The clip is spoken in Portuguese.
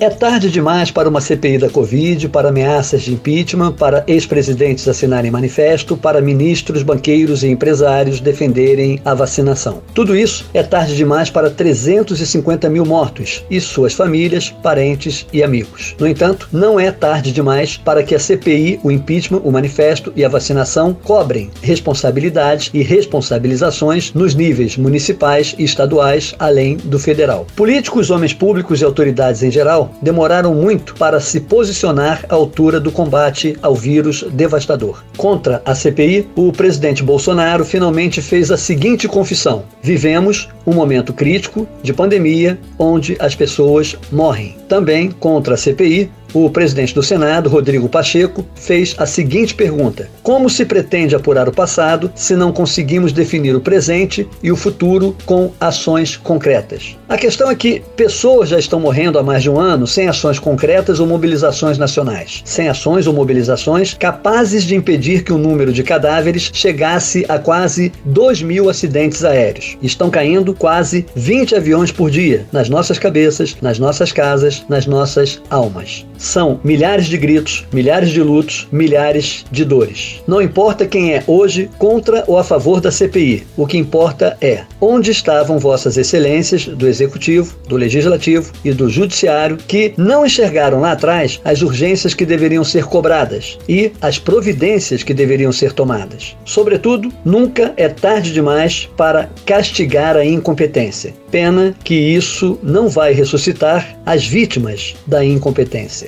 É tarde demais para uma CPI da Covid, para ameaças de impeachment, para ex-presidentes assinarem manifesto, para ministros, banqueiros e empresários defenderem a vacinação. Tudo isso é tarde demais para 350 mil mortos e suas famílias, parentes e amigos. No entanto, não é tarde demais para que a CPI, o impeachment, o manifesto e a vacinação cobrem responsabilidades e responsabilizações nos níveis municipais e estaduais, além do federal. Políticos, homens públicos e autoridades em geral demoraram muito para se posicionar à altura do combate ao vírus devastador. Contra a CPI, o presidente Bolsonaro finalmente fez a seguinte confissão: vivemos um momento crítico de pandemia onde as pessoas morrem. Também contra a CPI, o presidente do Senado, Rodrigo Pacheco, fez a seguinte pergunta: Como se pretende apurar o passado se não conseguimos definir o presente e o futuro com ações concretas? A questão é que pessoas já estão morrendo há mais de um ano sem ações concretas ou mobilizações nacionais, sem ações ou mobilizações capazes de impedir que o número de cadáveres chegasse a quase 2 mil acidentes aéreos. Estão caindo quase 20 aviões por dia nas nossas cabeças, nas nossas casas, nas nossas almas. São milhares de gritos, milhares de lutos, milhares de dores. Não importa quem é hoje contra ou a favor da CPI, o que importa é onde estavam vossas excelências do Executivo, do Legislativo e do Judiciário que não enxergaram lá atrás as urgências que deveriam ser cobradas e as providências que deveriam ser tomadas. Sobretudo, nunca é tarde demais para castigar a incompetência. Pena que isso não vai ressuscitar as vítimas da incompetência.